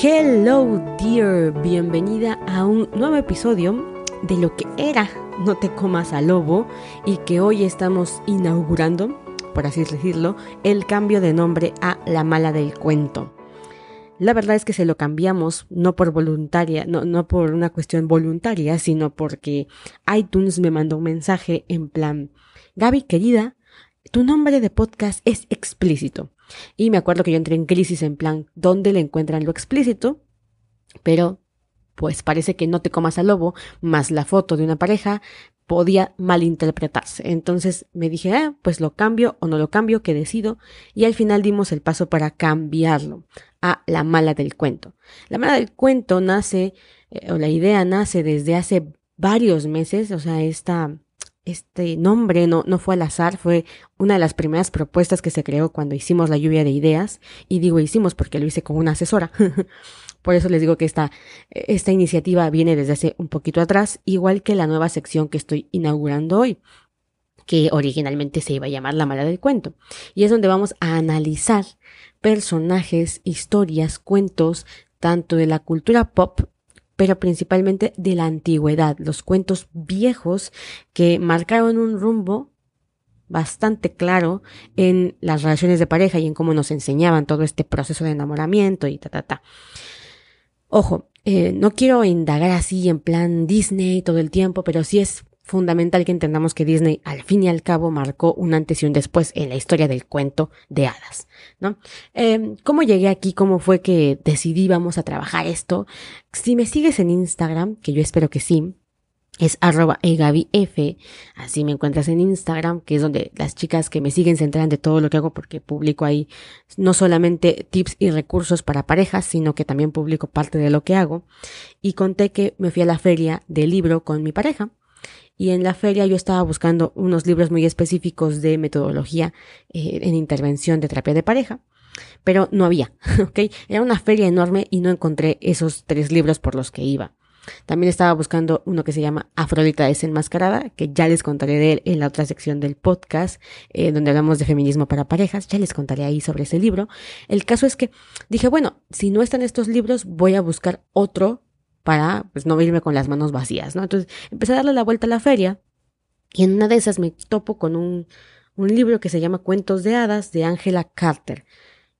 Hello dear, bienvenida a un nuevo episodio de lo que era No te comas a lobo y que hoy estamos inaugurando, por así decirlo, el cambio de nombre a La mala del cuento. La verdad es que se lo cambiamos no por voluntaria, no, no por una cuestión voluntaria, sino porque iTunes me mandó un mensaje en plan, Gaby querida, tu nombre de podcast es explícito. Y me acuerdo que yo entré en crisis en plan, ¿dónde le encuentran lo explícito? Pero, pues parece que no te comas al lobo, más la foto de una pareja, podía malinterpretarse. Entonces me dije, ah, pues lo cambio o no lo cambio, que decido. Y al final dimos el paso para cambiarlo a la mala del cuento. La mala del cuento nace, eh, o la idea nace desde hace varios meses, o sea, esta este nombre no, no fue al azar, fue una de las primeras propuestas que se creó cuando hicimos la lluvia de ideas. Y digo hicimos porque lo hice con una asesora. Por eso les digo que esta, esta iniciativa viene desde hace un poquito atrás, igual que la nueva sección que estoy inaugurando hoy que originalmente se iba a llamar La Mala del Cuento. Y es donde vamos a analizar personajes, historias, cuentos, tanto de la cultura pop pero principalmente de la antigüedad, los cuentos viejos que marcaron un rumbo bastante claro en las relaciones de pareja y en cómo nos enseñaban todo este proceso de enamoramiento y ta, ta, ta. Ojo, eh, no quiero indagar así en plan Disney todo el tiempo, pero sí es fundamental que entendamos que Disney al fin y al cabo marcó un antes y un después en la historia del cuento de hadas, ¿no? Eh, ¿Cómo llegué aquí? ¿Cómo fue que decidí vamos a trabajar esto? Si me sigues en Instagram, que yo espero que sí, es arroba egabif, así me encuentras en Instagram, que es donde las chicas que me siguen se enteran de todo lo que hago porque publico ahí no solamente tips y recursos para parejas, sino que también publico parte de lo que hago. Y conté que me fui a la feria del libro con mi pareja y en la feria yo estaba buscando unos libros muy específicos de metodología eh, en intervención de terapia de pareja, pero no había, ¿ok? Era una feria enorme y no encontré esos tres libros por los que iba. También estaba buscando uno que se llama Afrodita desenmascarada, que ya les contaré de él en la otra sección del podcast, eh, donde hablamos de feminismo para parejas, ya les contaré ahí sobre ese libro. El caso es que dije, bueno, si no están estos libros, voy a buscar otro para pues no irme con las manos vacías, ¿no? Entonces empecé a darle la vuelta a la feria y en una de esas me topo con un, un libro que se llama Cuentos de Hadas de Angela Carter.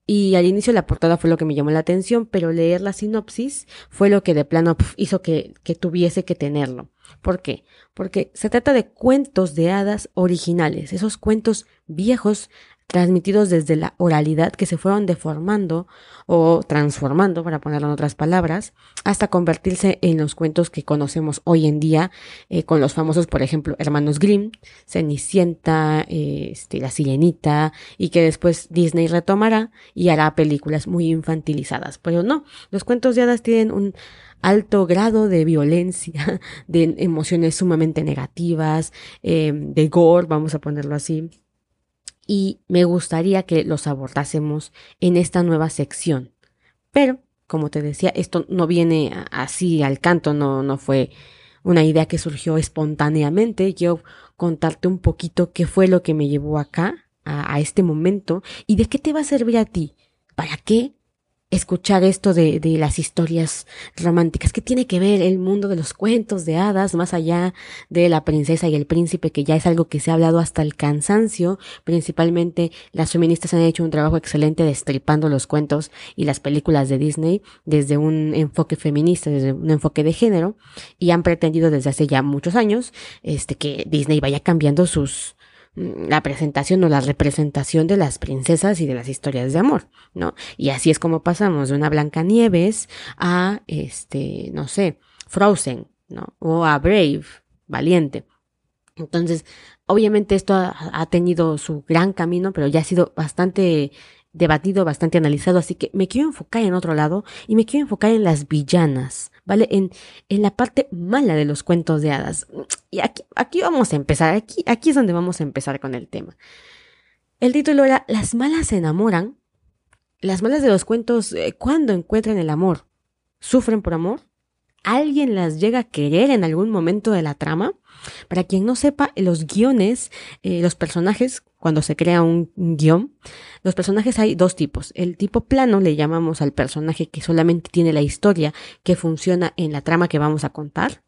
Y al inicio la portada fue lo que me llamó la atención, pero leer la sinopsis fue lo que de plano hizo que, que tuviese que tenerlo. ¿Por qué? Porque se trata de cuentos de hadas originales, esos cuentos viejos transmitidos desde la oralidad que se fueron deformando o transformando, para ponerlo en otras palabras, hasta convertirse en los cuentos que conocemos hoy en día eh, con los famosos, por ejemplo, hermanos Grimm, Cenicienta, eh, este, La Sirenita, y que después Disney retomará y hará películas muy infantilizadas. Pero no, los cuentos de hadas tienen un alto grado de violencia, de emociones sumamente negativas, eh, de gore, vamos a ponerlo así y me gustaría que los abordásemos en esta nueva sección. Pero, como te decía, esto no viene así al canto, no, no fue una idea que surgió espontáneamente. Quiero contarte un poquito qué fue lo que me llevó acá, a, a este momento, y de qué te va a servir a ti. ¿Para qué escuchar esto de, de, las historias románticas. ¿Qué tiene que ver el mundo de los cuentos de hadas más allá de la princesa y el príncipe, que ya es algo que se ha hablado hasta el cansancio? Principalmente las feministas han hecho un trabajo excelente destripando los cuentos y las películas de Disney desde un enfoque feminista, desde un enfoque de género, y han pretendido desde hace ya muchos años, este, que Disney vaya cambiando sus, la presentación o la representación de las princesas y de las historias de amor, ¿no? Y así es como pasamos de una Blancanieves a, este, no sé, Frozen, ¿no? O a Brave, Valiente. Entonces, obviamente esto ha, ha tenido su gran camino, pero ya ha sido bastante debatido, bastante analizado, así que me quiero enfocar en otro lado y me quiero enfocar en las villanas, ¿vale? En, en la parte mala de los cuentos de hadas. Y aquí, aquí vamos a empezar, aquí, aquí es donde vamos a empezar con el tema. El título era Las malas se enamoran. Las malas de los cuentos, eh, ¿cuándo encuentran el amor? ¿Sufren por amor? Alguien las llega a querer en algún momento de la trama. Para quien no sepa, los guiones, eh, los personajes, cuando se crea un guion, los personajes hay dos tipos. El tipo plano le llamamos al personaje que solamente tiene la historia que funciona en la trama que vamos a contar.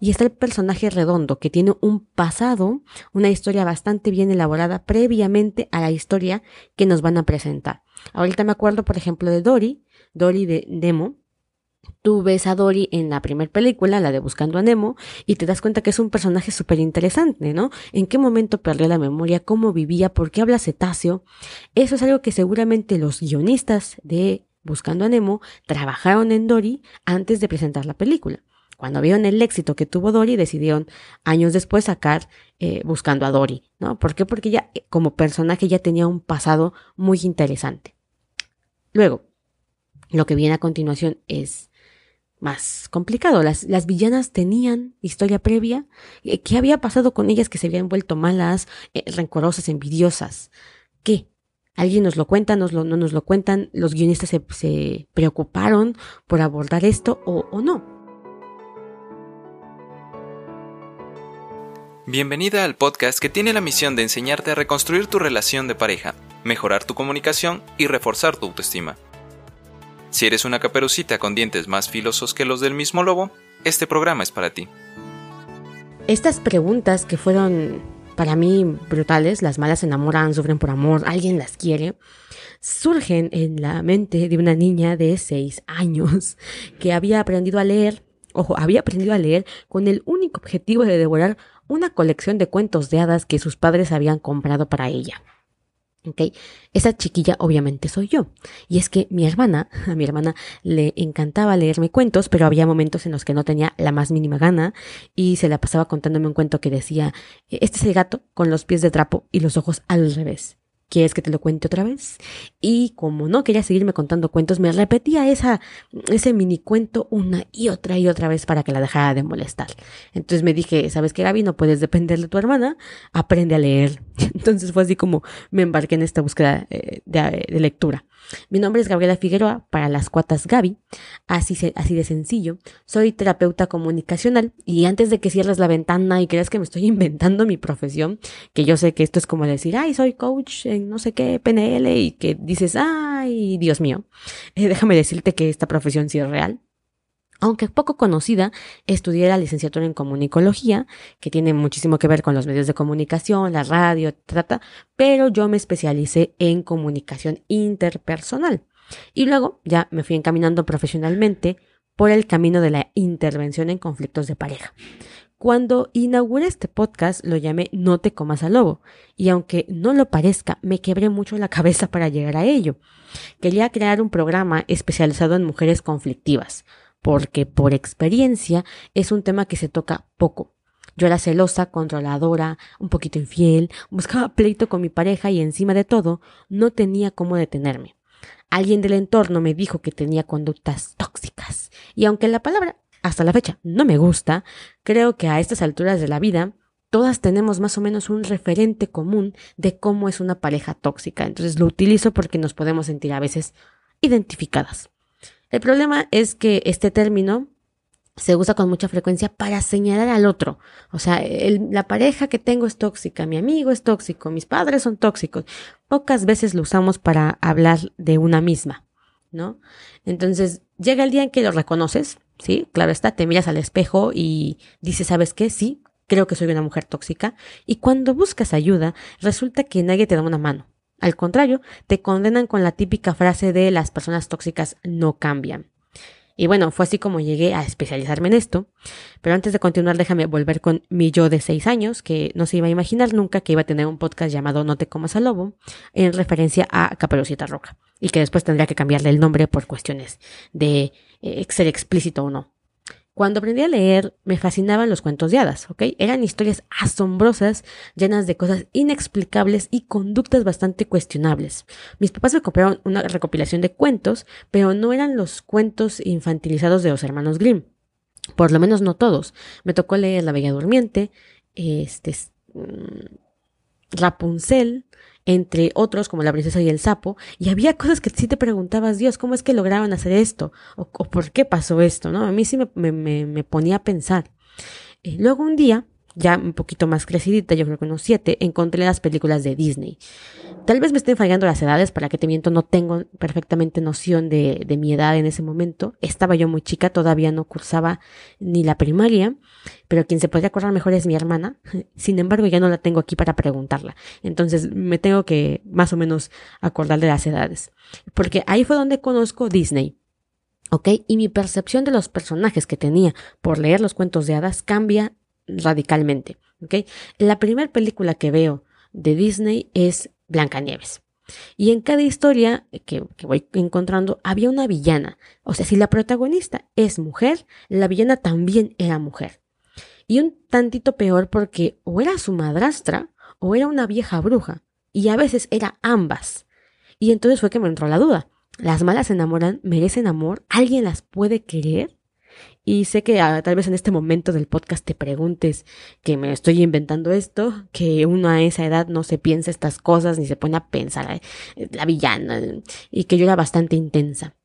Y está el personaje redondo, que tiene un pasado, una historia bastante bien elaborada previamente a la historia que nos van a presentar. Ahorita me acuerdo, por ejemplo, de Dory, Dory de Nemo, Tú ves a Dory en la primera película, la de Buscando a Nemo, y te das cuenta que es un personaje súper interesante, ¿no? ¿En qué momento perdió la memoria? ¿Cómo vivía? ¿Por qué habla cetáceo? Eso es algo que seguramente los guionistas de Buscando a Nemo trabajaron en Dory antes de presentar la película. Cuando vieron el éxito que tuvo Dory, decidieron años después sacar eh, Buscando a Dory, ¿no? ¿Por qué? Porque ya como personaje ya tenía un pasado muy interesante. Luego, lo que viene a continuación es más complicado. Las, las villanas tenían historia previa. Eh, ¿Qué había pasado con ellas que se habían vuelto malas, eh, rencorosas, envidiosas? ¿Qué? ¿Alguien nos lo cuenta? Nos lo, ¿No nos lo cuentan? ¿Los guionistas se, se preocuparon por abordar esto o, o no? Bienvenida al podcast que tiene la misión de enseñarte a reconstruir tu relación de pareja, mejorar tu comunicación y reforzar tu autoestima. Si eres una caperucita con dientes más filosos que los del mismo lobo, este programa es para ti. Estas preguntas que fueron para mí brutales, las malas se enamoran, sufren por amor, alguien las quiere, surgen en la mente de una niña de 6 años que había aprendido a leer, ojo, había aprendido a leer con el único objetivo de devorar una colección de cuentos de hadas que sus padres habían comprado para ella. ¿Ok? Esa chiquilla obviamente soy yo. Y es que mi hermana, a mi hermana le encantaba leerme cuentos, pero había momentos en los que no tenía la más mínima gana y se la pasaba contándome un cuento que decía, este es el gato con los pies de trapo y los ojos al revés. ¿Quieres que te lo cuente otra vez? Y como no quería seguirme contando cuentos, me repetía esa, ese mini cuento una y otra y otra vez para que la dejara de molestar. Entonces me dije, ¿sabes qué, Gaby? No puedes depender de tu hermana, aprende a leer. Entonces fue así como me embarqué en esta búsqueda eh, de, de lectura. Mi nombre es Gabriela Figueroa, para las cuatas Gaby, así, de sencillo. Soy terapeuta comunicacional y antes de que cierres la ventana y creas que me estoy inventando mi profesión, que yo sé que esto es como decir, ay, soy coach en no sé qué PNL y que dices, ay, Dios mío, eh, déjame decirte que esta profesión sí es real. Aunque poco conocida, estudié la licenciatura en comunicología, que tiene muchísimo que ver con los medios de comunicación, la radio, trata, pero yo me especialicé en comunicación interpersonal. Y luego ya me fui encaminando profesionalmente por el camino de la intervención en conflictos de pareja. Cuando inauguré este podcast lo llamé No te comas al lobo, y aunque no lo parezca, me quebré mucho la cabeza para llegar a ello. Quería crear un programa especializado en mujeres conflictivas, porque por experiencia es un tema que se toca poco. Yo era celosa, controladora, un poquito infiel, buscaba pleito con mi pareja y encima de todo no tenía cómo detenerme. Alguien del entorno me dijo que tenía conductas tóxicas y aunque la palabra hasta la fecha no me gusta, creo que a estas alturas de la vida todas tenemos más o menos un referente común de cómo es una pareja tóxica. Entonces lo utilizo porque nos podemos sentir a veces identificadas. El problema es que este término se usa con mucha frecuencia para señalar al otro. O sea, la pareja que tengo es tóxica, mi amigo es tóxico, mis padres son tóxicos. Pocas veces lo usamos para hablar de una misma, ¿no? Entonces, llega el día en que lo reconoces, ¿sí? Claro está, te miras al espejo y dices, ¿sabes qué? Sí, creo que soy una mujer tóxica. Y cuando buscas ayuda, resulta que nadie te da una mano. Al contrario, te condenan con la típica frase de las personas tóxicas no cambian. Y bueno, fue así como llegué a especializarme en esto. Pero antes de continuar, déjame volver con mi yo de seis años, que no se iba a imaginar nunca que iba a tener un podcast llamado No te comas al lobo, en referencia a Caperucita Roca. Y que después tendría que cambiarle el nombre por cuestiones de eh, ser explícito o no. Cuando aprendí a leer, me fascinaban los cuentos de hadas, ¿ok? Eran historias asombrosas, llenas de cosas inexplicables y conductas bastante cuestionables. Mis papás me compraron una recopilación de cuentos, pero no eran los cuentos infantilizados de los hermanos Grimm. Por lo menos no todos. Me tocó leer La Bella Durmiente, este, mm, Rapunzel, entre otros como La princesa y el sapo, y había cosas que sí te preguntabas, Dios, ¿cómo es que lograron hacer esto? ¿O, por qué pasó esto? ¿no? A mí sí me, me, me ponía a pensar. Eh, luego un día, ya un poquito más crecidita, yo creo que unos siete, encontré las películas de Disney. Tal vez me estén fallando las edades, para que te miento, no tengo perfectamente noción de, de mi edad en ese momento. Estaba yo muy chica, todavía no cursaba ni la primaria, pero quien se podría acordar mejor es mi hermana. Sin embargo, ya no la tengo aquí para preguntarla. Entonces me tengo que más o menos acordar de las edades. Porque ahí fue donde conozco Disney. ¿Ok? Y mi percepción de los personajes que tenía por leer los cuentos de hadas cambia radicalmente. La primera película que veo de Disney es Blancanieves. Y en cada historia que, que, voy encontrando había una villana. O sea, si la protagonista es mujer, la villana también era mujer. Y un tantito peor porque o era su madrastra o era una vieja bruja. Y a veces era ambas. Y entonces fue que me entró la duda. ¿Las malas se enamoran? ¿Merecen amor? ¿Alguien las puede querer? Y sé que ah, tal vez en este momento del podcast te preguntes que me estoy inventando esto, que uno a esa edad no se piensa estas cosas ni se pone a pensar la villana y que yo era bastante intensa.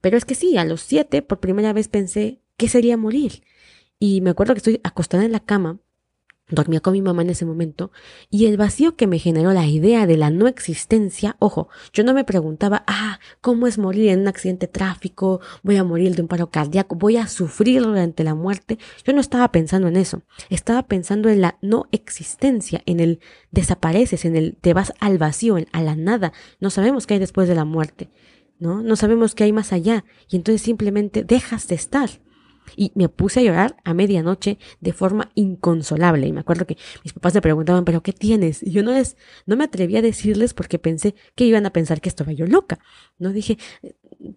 Pero es que sí, a los siete por primera vez pensé qué sería morir. Y me acuerdo que estoy acostada en la cama Dormía con mi mamá en ese momento y el vacío que me generó la idea de la no existencia, ojo, yo no me preguntaba, ah, ¿cómo es morir en un accidente de tráfico? ¿Voy a morir de un paro cardíaco? ¿Voy a sufrir durante la muerte? Yo no estaba pensando en eso, estaba pensando en la no existencia, en el desapareces, en el te vas al vacío, a la nada, no sabemos qué hay después de la muerte, ¿no? No sabemos qué hay más allá y entonces simplemente dejas de estar y me puse a llorar a medianoche de forma inconsolable. Y me acuerdo que mis papás me preguntaban, ¿pero qué tienes? Y yo no les, no me atreví a decirles porque pensé que iban a pensar que estaba yo loca. No dije,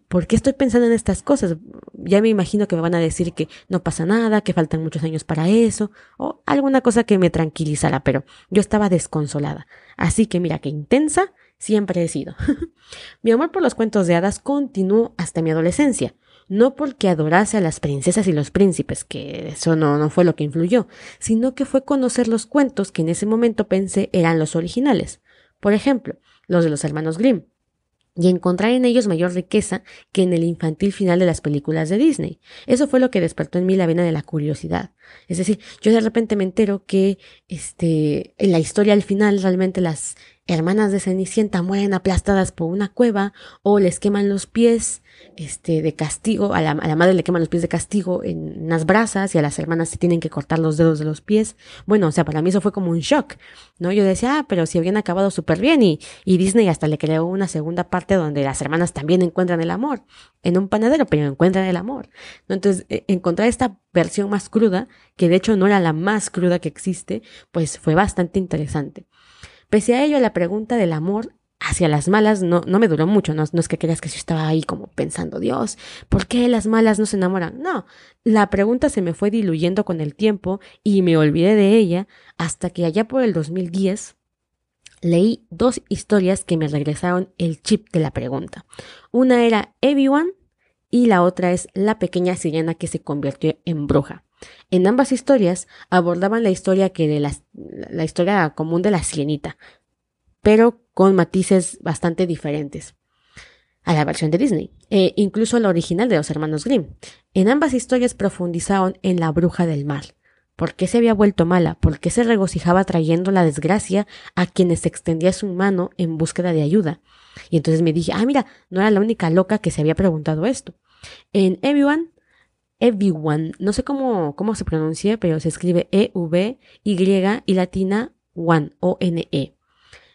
¿por qué estoy pensando en estas cosas? Ya me imagino que me van a decir que no pasa nada, que faltan muchos años para eso, o alguna cosa que me tranquilizara, pero yo estaba desconsolada. Así que mira qué intensa siempre he sido. mi amor por los cuentos de hadas continuó hasta mi adolescencia no porque adorase a las princesas y los príncipes, que eso no, no fue lo que influyó, sino que fue conocer los cuentos que en ese momento pensé eran los originales. Por ejemplo, los de los hermanos Grimm y encontrar en ellos mayor riqueza que en el infantil final de las películas de Disney. Eso fue lo que despertó en mí la vena de la curiosidad. Es decir, yo de repente me entero que este en la historia al final realmente las hermanas de Cenicienta mueren aplastadas por una cueva o les queman los pies este, de castigo, a la, a la, madre le queman los pies de castigo en unas brasas y a las hermanas se tienen que cortar los dedos de los pies. Bueno, o sea, para mí eso fue como un shock, ¿no? Yo decía, ah, pero si habían acabado súper bien y, y Disney hasta le creó una segunda parte donde las hermanas también encuentran el amor en un panadero, pero encuentran el amor. Entonces, e, encontrar esta versión más cruda, que de hecho no era la más cruda que existe, pues fue bastante interesante. Pese a ello, la pregunta del amor hacia las malas no, no me duró mucho, no, es que creas que yo estaba ahí como pensando, Dios, ¿por qué las malas no se enamoran? No, la pregunta se me fue diluyendo con el tiempo y me olvidé de ella hasta que allá por el 2010 leí dos historias que me regresaron el chip de la pregunta. Una era Everyone y la otra es La pequeña sirena que se convirtió en bruja. En ambas historias abordaban la historia que de la, historia común de la sirenita, pero con matices bastante diferentes a la versión de Disney, e incluso la original de los hermanos Grimm. En ambas historias profundizaron en la bruja del mar. ¿Por qué se había vuelto mala? ¿Por qué se regocijaba trayendo la desgracia a quienes extendía su mano en búsqueda de ayuda? Y entonces me dije, ah, mira, no era la única loca que se había preguntado esto. En Everyone Everyone, no sé cómo, cómo se pronuncia, pero se escribe E-V-Y y latina One, O-N-E.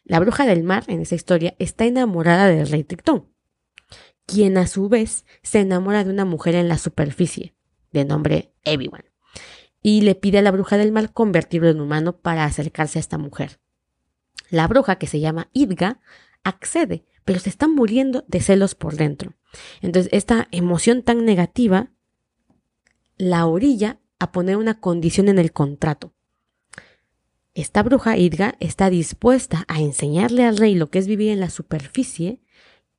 La bruja del mar, en esa historia, está enamorada del rey Tritón, quien a su vez se enamora de una mujer en la superficie, de nombre Everyone, y le pide a la bruja del mar convertirlo en humano para acercarse a esta mujer. La bruja, que se llama Idga, accede, pero se está muriendo de celos por dentro. Entonces, esta emoción tan negativa la orilla a poner una condición en el contrato. Esta bruja Idga está dispuesta a enseñarle al rey lo que es vivir en la superficie,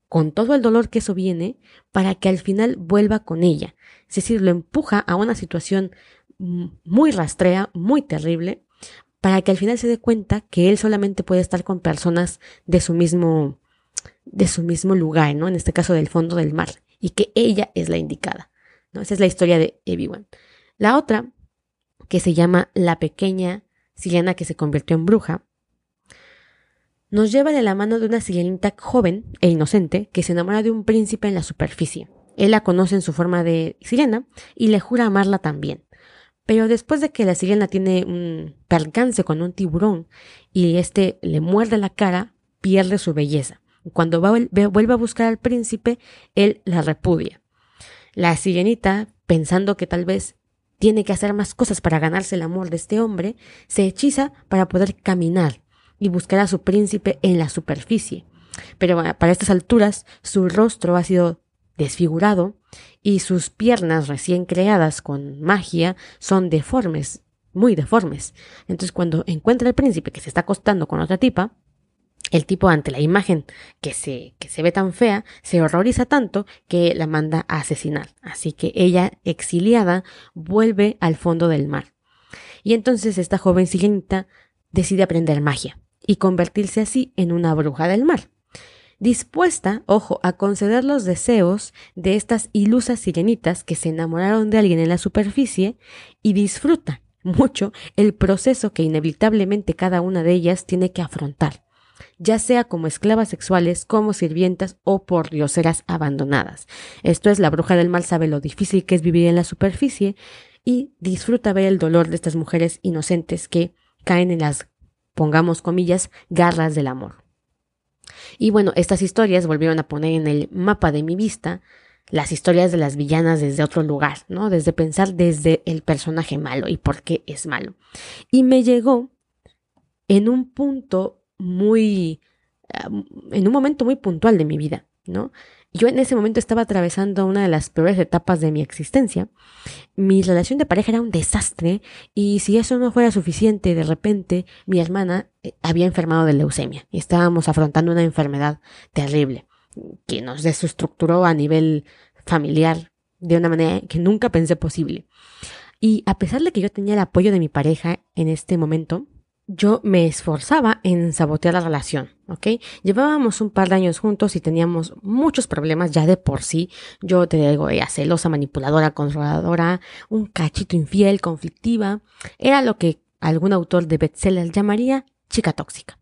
con todo el dolor que eso viene, para que al final vuelva con ella. Es decir, lo empuja a una situación muy rastrea, muy terrible, para que al final se dé cuenta que él solamente puede estar con personas de su mismo, de su mismo lugar, ¿no? En este caso del fondo del mar, y que ella es la indicada, Esa es la historia de Everyone. La otra, que se llama La pequeña sirena que se convirtió en bruja, nos lleva de la mano de una sirenita joven e inocente que se enamora de un príncipe en la superficie. Él la conoce en su forma de sirena y le jura amarla también. Pero después de que la sirena tiene un percance con un tiburón y este le muerde la cara, pierde su belleza. Cuando vuelve a buscar al príncipe, él la repudia. La sirenita, pensando que tal vez tiene que hacer más cosas para ganarse el amor de este hombre, se hechiza para poder caminar y buscar a su príncipe en la superficie. Pero para estas alturas su rostro ha sido desfigurado y sus piernas recién creadas con magia son deformes, muy deformes. Entonces cuando encuentra al príncipe que se está acostando con otra tipa, el tipo ante la imagen que se, que se ve tan fea, se horroriza tanto que la manda a asesinar. Así que ella, exiliada, vuelve al fondo del mar. Y entonces esta joven sirenita decide aprender magia y convertirse así en una bruja del mar dispuesta, ojo, a conceder los deseos de estas ilusas sirenitas que se enamoraron de alguien en la superficie y disfruta mucho el proceso que inevitablemente cada una de ellas tiene que afrontar, ya sea como esclavas sexuales, como sirvientas o por dioseras abandonadas. Esto es, la bruja del mal sabe lo difícil que es vivir en la superficie y disfruta ver el dolor de estas mujeres inocentes que caen en las, pongamos comillas, garras del amor. Y bueno, estas historias volvieron a poner en el mapa de mi vista las historias de las villanas desde otro lugar, ¿no? Desde pensar desde el personaje malo y por qué es malo. Y me llegó en un punto muy, en un momento muy puntual de mi vida, ¿no? Yo en ese momento estaba atravesando una de las peores etapas de mi existencia. Mi relación de pareja era un desastre y si eso no fuera suficiente, de repente mi hermana eh, había enfermado de leucemia y estábamos afrontando una enfermedad terrible que nos desestructuró a nivel familiar de una manera que nunca pensé posible. Y a pesar de que yo tenía el apoyo de mi pareja en este momento, yo me esforzaba en sabotear la relación, ¿ok? Llevábamos un par de años juntos y teníamos muchos problemas ya de por sí. Yo te digo, ella celosa, manipuladora, controladora, un cachito infiel, conflictiva. Era lo que algún autor de bestseller llamaría chica tóxica.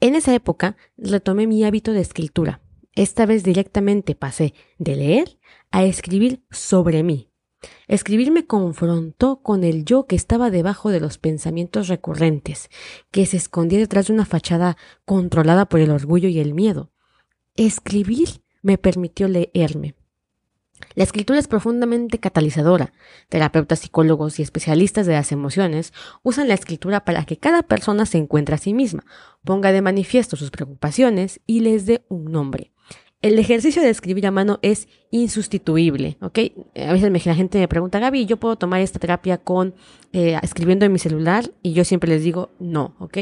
En esa época retomé mi hábito de escritura. Esta vez directamente pasé de leer a escribir sobre mí, Escribir me confrontó con el yo que estaba debajo de los pensamientos recurrentes, que se escondía detrás de una fachada controlada por el orgullo y el miedo. Escribir me permitió leerme. La escritura es profundamente catalizadora. Terapeutas, psicólogos y especialistas de las emociones usan la escritura para que cada persona se encuentre a sí misma, ponga de manifiesto sus preocupaciones y les dé un nombre el ejercicio de escribir a mano es insustituible, ¿ok? A veces la gente me pregunta, Gaby, ¿yo puedo tomar esta terapia con eh, escribiendo en mi celular? Y yo siempre les digo, no, ¿ok?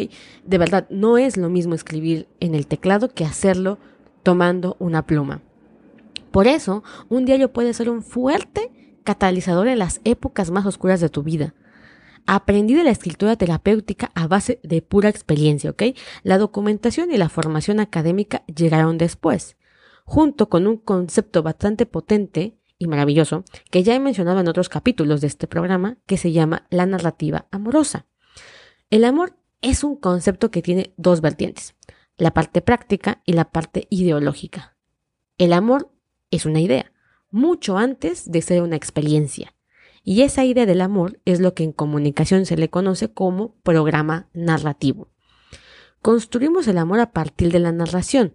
De verdad, no es lo mismo escribir en el teclado que hacerlo tomando una pluma. Por eso, un diario puede ser un fuerte catalizador en las épocas más oscuras de tu vida. Aprendí de la escritura terapéutica a base de pura experiencia, ¿ok? La documentación y la formación académica llegaron después junto con un concepto bastante potente y maravilloso que ya he mencionado en otros capítulos de este programa que se llama la narrativa amorosa. El amor es un concepto que tiene dos vertientes, la parte práctica y la parte ideológica. El amor es una idea, mucho antes de ser una experiencia. Y esa idea del amor es lo que en comunicación se le conoce como programa narrativo. Construimos el amor a partir de la narración,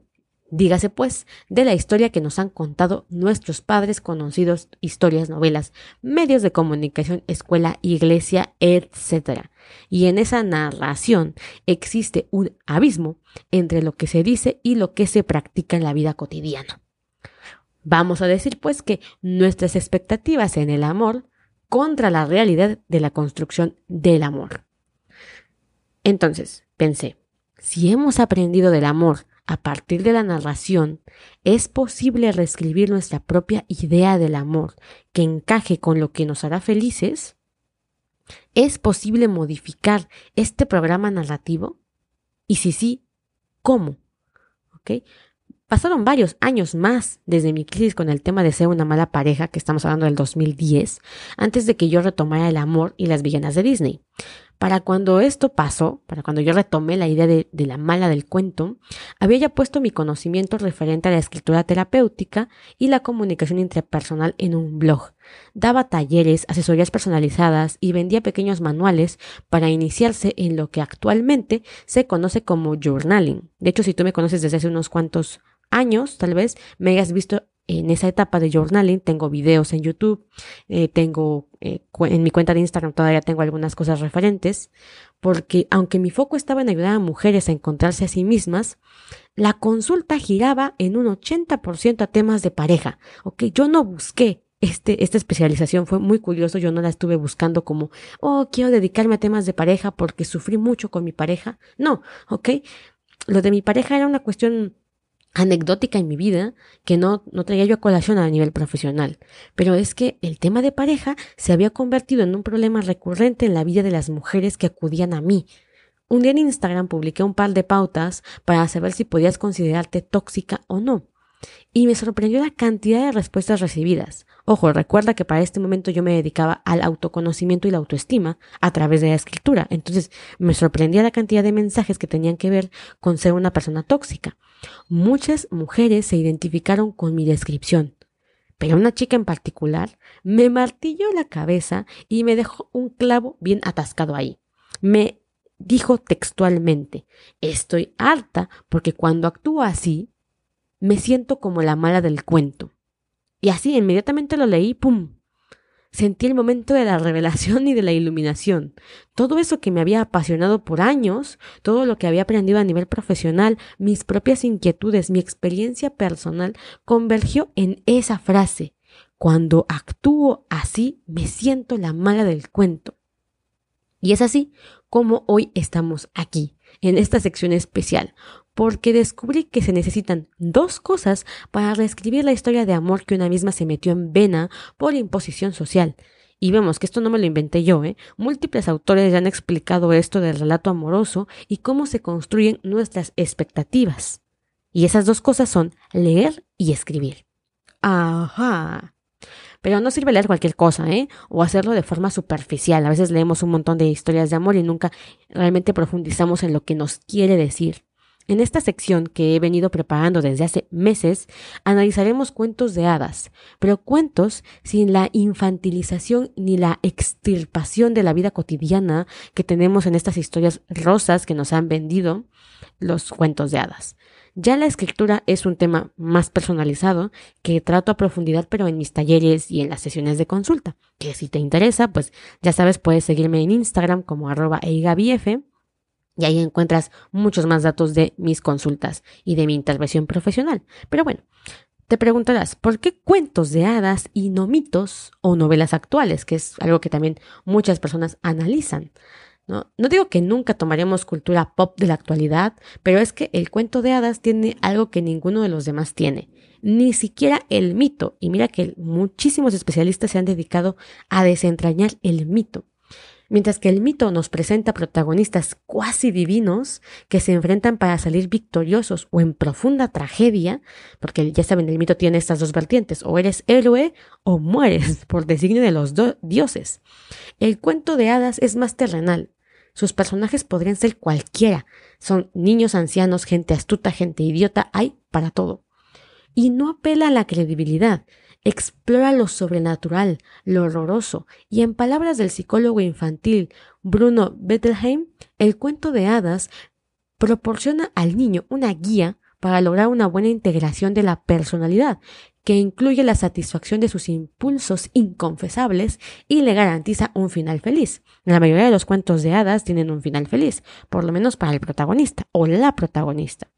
Dígase pues de la historia que nos han contado nuestros padres conocidos, historias, novelas, medios de comunicación, escuela, iglesia, etc. Y en esa narración existe un abismo entre lo que se dice y lo que se practica en la vida cotidiana. Vamos a decir pues que nuestras expectativas en el amor contra la realidad de la construcción del amor. Entonces, pensé, si hemos aprendido del amor a partir de la narración, es posible reescribir nuestra propia idea del amor que encaje con lo que nos hará felices? ¿Es posible modificar este programa narrativo? Y si sí, ¿cómo? ¿Ok? Pasaron varios años más desde mi crisis con el tema de ser una mala pareja, que estamos hablando del 2010, antes de que yo retomara el amor y las villanas de Disney. Para cuando esto pasó, para cuando yo retomé la idea de, la mala del cuento, había ya puesto mi conocimiento referente a la escritura terapéutica y la comunicación interpersonal en un blog. Daba talleres, asesorías personalizadas y vendía pequeños manuales para iniciarse en lo que actualmente se conoce como journaling. De hecho, si tú me conoces desde hace unos cuantos años, tal vez me hayas visto en esa etapa de journaling tengo videos en YouTube, eh, tengo eh, en mi cuenta de Instagram todavía tengo algunas cosas referentes, porque aunque mi foco estaba en ayudar a mujeres a encontrarse a sí mismas, la consulta giraba en un 80% a temas de pareja. Ok, yo no busqué este, esta especialización fue muy curioso, yo no la estuve buscando como, oh, quiero dedicarme a temas de pareja porque sufrí mucho con mi pareja. No, ok. Lo de mi pareja era una cuestión anecdótica en mi vida que no, no traía yo a colación a nivel profesional. Pero es que el tema de pareja se había convertido en un problema recurrente en la vida de las mujeres que acudían a mí. Un día en Instagram publiqué un par de pautas para saber si podías considerarte tóxica o no. Y me sorprendió la cantidad de respuestas recibidas. Ojo, recuerda que para este momento yo me dedicaba al autoconocimiento y la autoestima a través de la escritura. Entonces me sorprendía la cantidad de mensajes que tenían que ver con ser una persona tóxica. Muchas mujeres se identificaron con mi descripción, pero una chica en particular me martilló la cabeza y me dejó un clavo bien atascado ahí. Me dijo textualmente, estoy harta porque cuando actúo así, me siento como la mala del cuento. Y así inmediatamente lo leí, ¡pum! Sentí el momento de la revelación y de la iluminación. Todo eso que me había apasionado por años, todo lo que había aprendido a nivel profesional, mis propias inquietudes, mi experiencia personal, convergió en esa frase. Cuando actúo así, me siento la mala del cuento. Y es así como hoy estamos aquí, en esta sección especial, porque descubrí que se necesitan dos cosas para reescribir la historia de amor que una misma se metió en vena por imposición social. Y vemos que esto no me lo inventé yo, ¿eh? Múltiples autores ya han explicado esto del relato amoroso y cómo se construyen nuestras expectativas. Y esas dos cosas son leer y escribir. Ajá. Pero no sirve leer cualquier cosa, ¿eh? O hacerlo de forma superficial. A veces leemos un montón de historias de amor y nunca realmente profundizamos en lo que nos quiere decir. En esta sección que he venido preparando desde hace meses, analizaremos cuentos de hadas, pero cuentos sin la infantilización ni la extirpación de la vida cotidiana que tenemos en estas historias rosas que nos han vendido los cuentos de hadas. Ya la escritura es un tema más personalizado que trato a profundidad pero en mis talleres y en las sesiones de consulta, que si te interesa, pues ya sabes, puedes seguirme en Instagram como arroba eigabief y ahí encuentras muchos más datos de mis consultas y de mi intervención profesional. Pero bueno, te preguntarás, ¿por qué cuentos de hadas y no mitos o novelas actuales? Que es algo que también muchas personas analizan. ¿No? no digo que nunca tomaremos cultura pop de la actualidad, pero es que el cuento de hadas tiene algo que ninguno de los demás tiene. Ni siquiera el mito. Y mira que muchísimos especialistas se han dedicado a desentrañar el mito. Mientras que el mito nos presenta protagonistas cuasi divinos que se enfrentan para salir victoriosos o en profunda tragedia, porque ya saben, el mito tiene estas dos vertientes, o eres héroe o mueres por designio de los dioses. El cuento de hadas es más terrenal. Sus personajes podrían ser cualquiera. Son niños, ancianos, gente astuta, gente idiota, hay para todo. Y no apela a la credibilidad, explora lo sobrenatural, lo horroroso, y en palabras del psicólogo infantil Bruno Bettelheim, el cuento de hadas proporciona al niño una guía para lograr una buena integración de la personalidad, que incluye la satisfacción de sus impulsos inconfesables y le garantiza un final feliz. La mayoría de los cuentos de hadas tienen un final feliz, por lo menos para el protagonista o la protagonista.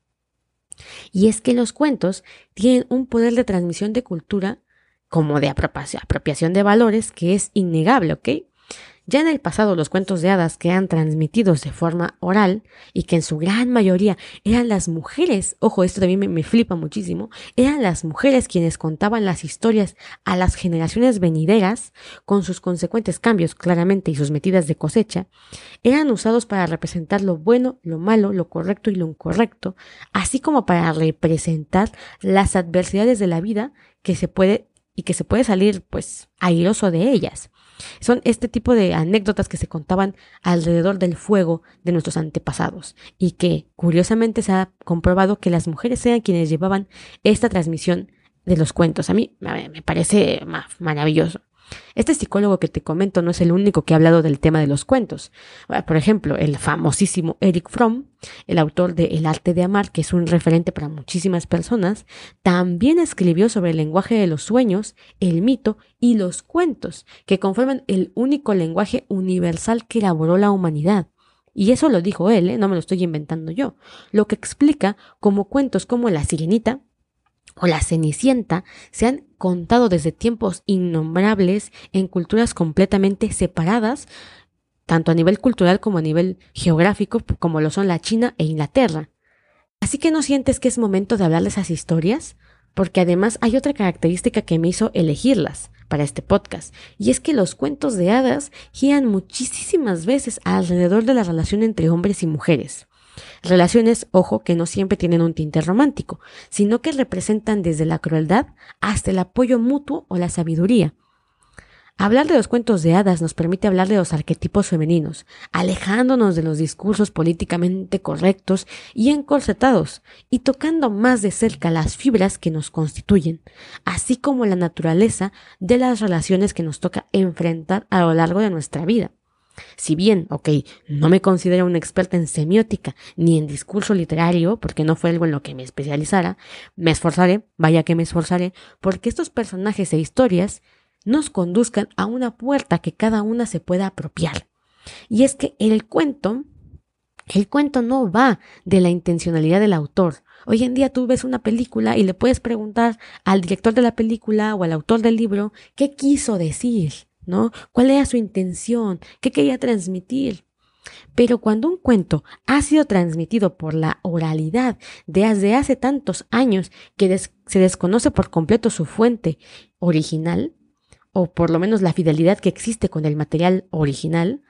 Y es que los cuentos tienen un poder de transmisión de cultura como de apropiación de valores que es innegable, ¿ok? Ya en el pasado los cuentos de hadas que eran transmitidos de forma oral y que en su gran mayoría eran las mujeres, ojo, esto también me, me, flipa muchísimo, eran las mujeres quienes contaban las historias a las generaciones venideras con sus consecuentes cambios claramente y sus metidas de cosecha, eran usados para representar lo bueno, lo malo, lo correcto y lo incorrecto, así como para representar las adversidades de la vida que se puede y que se puede salir pues airoso de ellas. Son este tipo de anécdotas que se contaban alrededor del fuego de nuestros antepasados y que curiosamente se ha comprobado que las mujeres sean quienes llevaban esta transmisión de los cuentos. A mí me parece maravilloso. Este psicólogo que te comento no es el único que ha hablado del tema de los cuentos. Por ejemplo, el famosísimo Eric Fromm, el autor de El arte de amar, que es un referente para muchísimas personas, también escribió sobre el lenguaje de los sueños, el mito y los cuentos, que conforman el único lenguaje universal que elaboró la humanidad. Y eso lo dijo él, ¿eh? no me lo estoy inventando yo, lo que explica cómo cuentos como La Sirenita, o la Cenicienta se han contado desde tiempos innombrables en culturas completamente separadas, tanto a nivel cultural como a nivel geográfico, como lo son la China e Inglaterra. Así que no sientes que es momento de hablar de esas historias, porque además hay otra característica que me hizo elegirlas para este podcast, y es que los cuentos de hadas giran muchísimas veces alrededor de la relación entre hombres y mujeres. Relaciones, ojo, que no siempre tienen un tinte romántico, sino que representan desde la crueldad hasta el apoyo mutuo o la sabiduría. Hablar de los cuentos de hadas nos permite hablar de los arquetipos femeninos, alejándonos de los discursos políticamente correctos y encorsetados, y tocando más de cerca las fibras que nos constituyen, así como la naturaleza de las relaciones que nos toca enfrentar a lo largo de nuestra vida. Si bien, ok, no me considero una experta en semiótica ni en discurso literario, porque no fue algo en lo que me especializara, me esforzaré, vaya que me esforzaré, porque estos personajes e historias nos conduzcan a una puerta que cada una se pueda apropiar. Y es que el cuento, el cuento no va de la intencionalidad del autor. Hoy en día tú ves una película y le puedes preguntar al director de la película o al autor del libro qué quiso decir. ¿No? ¿Cuál era su intención? ¿Qué quería transmitir? Pero cuando un cuento ha sido transmitido por la oralidad desde hace tantos años que se desconoce por completo su fuente original, o por lo menos la fidelidad que existe con el material original,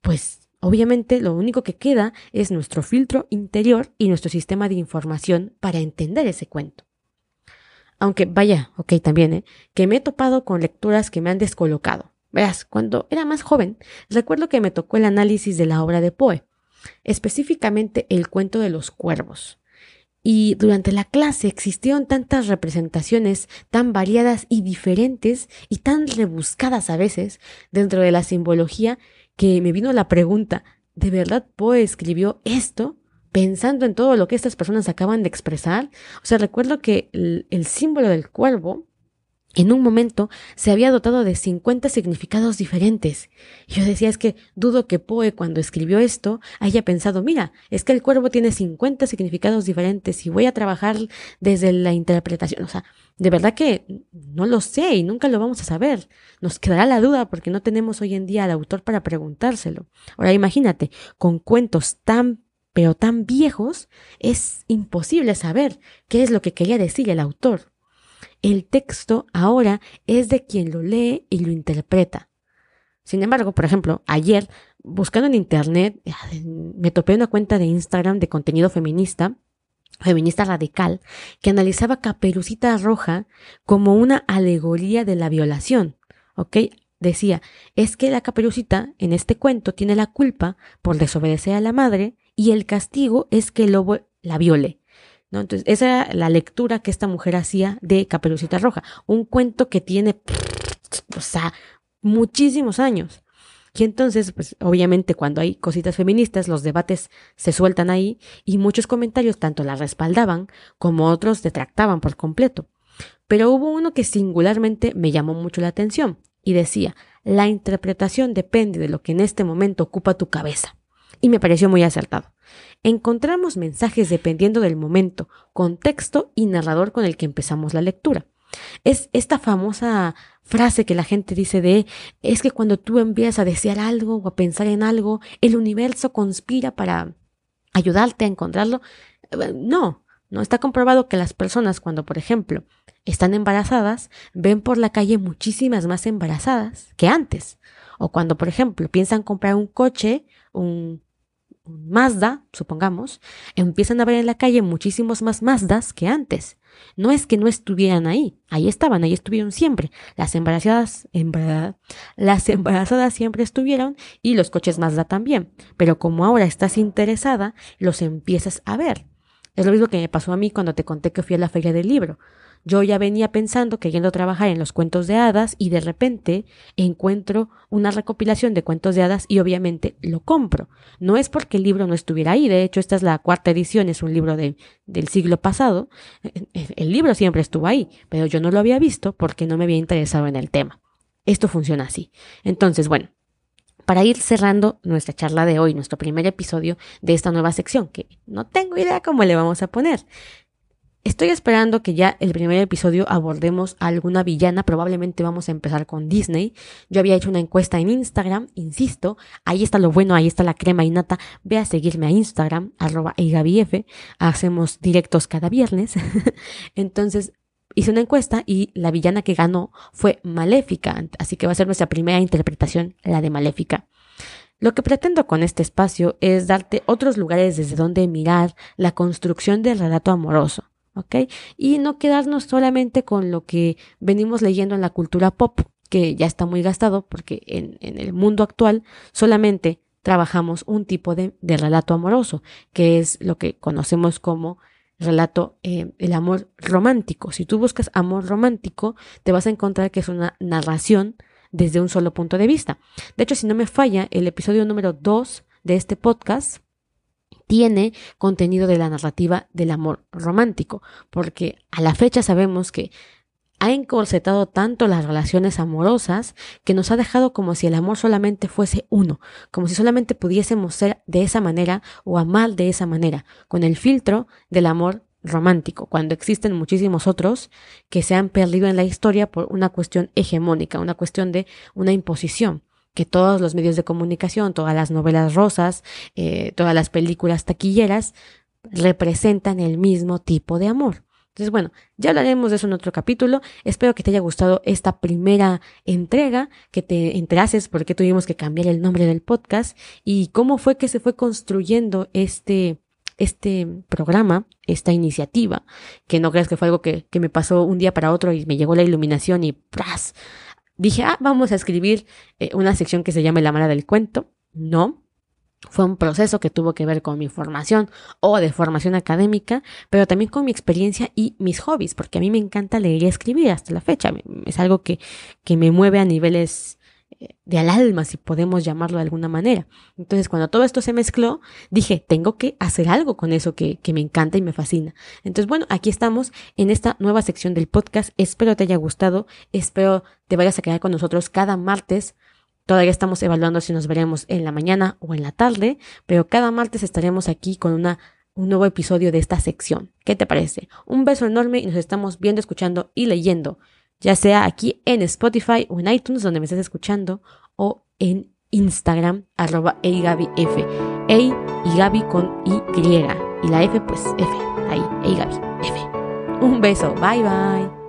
pues obviamente lo único que queda es nuestro filtro interior y nuestro sistema de información para entender ese cuento. Aunque vaya, ok también, ¿eh? que me he topado con lecturas que me han descolocado. Verás, cuando era más joven, recuerdo que me tocó el análisis de la obra de Poe, específicamente el cuento de los cuervos. Y durante la clase existieron tantas representaciones tan variadas y diferentes y tan rebuscadas a veces dentro de la simbología que me vino la pregunta, ¿de verdad Poe escribió esto? pensando en todo lo que estas personas acaban de expresar. O sea, recuerdo que el, el símbolo del cuervo en un momento se había dotado de 50 significados diferentes. Yo decía, es que dudo que Poe cuando escribió esto haya pensado, mira, es que el cuervo tiene 50 significados diferentes y voy a trabajar desde la interpretación. O sea, de verdad que no lo sé y nunca lo vamos a saber. Nos quedará la duda porque no tenemos hoy en día al autor para preguntárselo. Ahora imagínate, con cuentos tan pero tan viejos, es imposible saber qué es lo que quería decir el autor. El texto ahora es de quien lo lee y lo interpreta. Sin embargo, por ejemplo, ayer, buscando en internet, me topé una cuenta de Instagram de contenido feminista, feminista radical, que analizaba Caperucita Roja como una alegoría de la violación. ¿Ok? Decía, es que la caperucita en este cuento tiene la culpa por desobedecer a la madre y el castigo es que el lobo la viole. Entonces, esa era la lectura que esta mujer hacía de Caperucita Roja, un cuento que tiene, o sea, muchísimos años. Y entonces, pues obviamente cuando hay cositas feministas, los debates se sueltan ahí y muchos comentarios tanto la respaldaban como otros detractaban por completo. Pero hubo uno que singularmente me llamó mucho la atención y decía, la interpretación depende de lo que en este momento ocupa tu cabeza. Y me pareció muy acertado. Encontramos mensajes dependiendo del momento, contexto y narrador con el que empezamos la lectura. Es esta famosa frase que la gente dice de es que cuando tú empiezas a desear algo o a pensar en algo, el universo conspira para ayudarte a encontrarlo. No, no está comprobado que las personas cuando, por ejemplo, están embarazadas, ven por la calle muchísimas más embarazadas que antes. O cuando, por ejemplo, piensan comprar un coche, un, Mazda, supongamos, empiezan a ver en la calle muchísimos más Mazdas que antes. No es que no estuvieran ahí, ahí estaban, ahí estuvieron siempre. Las embarazadas, las embarazadas siempre estuvieron y los coches Mazda también. Pero como ahora estás interesada, los empiezas a ver. Es lo mismo que me pasó a mí cuando te conté que fui a la feria del libro. Yo ya venía pensando que yendo a trabajar en los cuentos de hadas y de repente encuentro una recopilación de cuentos de hadas y obviamente lo compro. No es porque el libro no estuviera ahí, de hecho esta es la cuarta edición, es un libro de, del siglo pasado. El libro siempre estuvo ahí, pero yo no lo había visto porque no me había interesado en el tema. Esto funciona así. Entonces, bueno, para ir cerrando nuestra charla de hoy, nuestro primer episodio de esta nueva sección, que no tengo idea cómo le vamos a poner. Estoy esperando que ya el primer episodio abordemos a alguna villana, probablemente vamos a empezar con Disney. Yo había hecho una encuesta en Instagram, insisto, ahí está lo bueno, ahí está la crema y nata. Ve a seguirme a Instagram, arroba eigabif, hacemos directos cada viernes. Entonces, hice una encuesta y la villana que ganó fue Maléfica, así que va a ser nuestra primera interpretación, la de Maléfica. Lo que pretendo con este espacio es darte otros lugares desde donde mirar la construcción del relato amoroso ¿ok? Y no quedarnos solamente con lo que venimos leyendo en la cultura pop, que ya está muy gastado, porque en, el mundo actual solamente trabajamos un tipo de, relato amoroso, que es lo que conocemos como relato, eh, el amor romántico. Si tú buscas amor romántico, te vas a encontrar que es una narración desde un solo punto de vista. De hecho, si no me falla, el episodio número 2 de este podcast tiene contenido de la narrativa del amor romántico, porque a la fecha sabemos que ha encorsetado tanto las relaciones amorosas que nos ha dejado como si el amor solamente fuese uno, como si solamente pudiésemos ser de esa manera o amar de esa manera, con el filtro del amor romántico, cuando existen muchísimos otros que se han perdido en la historia por una cuestión hegemónica, una cuestión de una imposición que todos los medios de comunicación, todas las novelas rosas, eh, todas las películas taquilleras representan el mismo tipo de amor. Entonces, bueno, ya hablaremos de eso en otro capítulo. Espero que te haya gustado esta primera entrega, que te enterases por qué tuvimos que cambiar el nombre del podcast y cómo fue que se fue construyendo este, este programa, esta iniciativa, que no creas que fue algo que, que me pasó un día para otro y me llegó la iluminación y ¡pras! Dije, ah, vamos a escribir eh, una sección que se llame La Mala del Cuento. No. Fue un proceso que tuvo que ver con mi formación o de formación académica, pero también con mi experiencia y mis hobbies, porque a mí me encanta leer y escribir hasta la fecha. Es algo que, que me mueve a niveles de al alma, si podemos llamarlo de alguna manera. Entonces, cuando todo esto se mezcló, dije, tengo que hacer algo con eso que, que me encanta y me fascina. Entonces, bueno, aquí estamos en esta nueva sección del podcast. Espero te haya gustado, espero te vayas a quedar con nosotros cada martes. Todavía estamos evaluando si nos veremos en la mañana o en la tarde, pero cada martes estaremos aquí con una un nuevo episodio de esta sección. ¿Qué te parece? Un beso enorme y nos estamos viendo, escuchando y leyendo ya sea aquí en Spotify o en iTunes donde me estés escuchando o en Instagram arroba eigabif, Ey y Gaby con Y y la F pues F, ahí, Eigabi, F. Un beso, bye bye.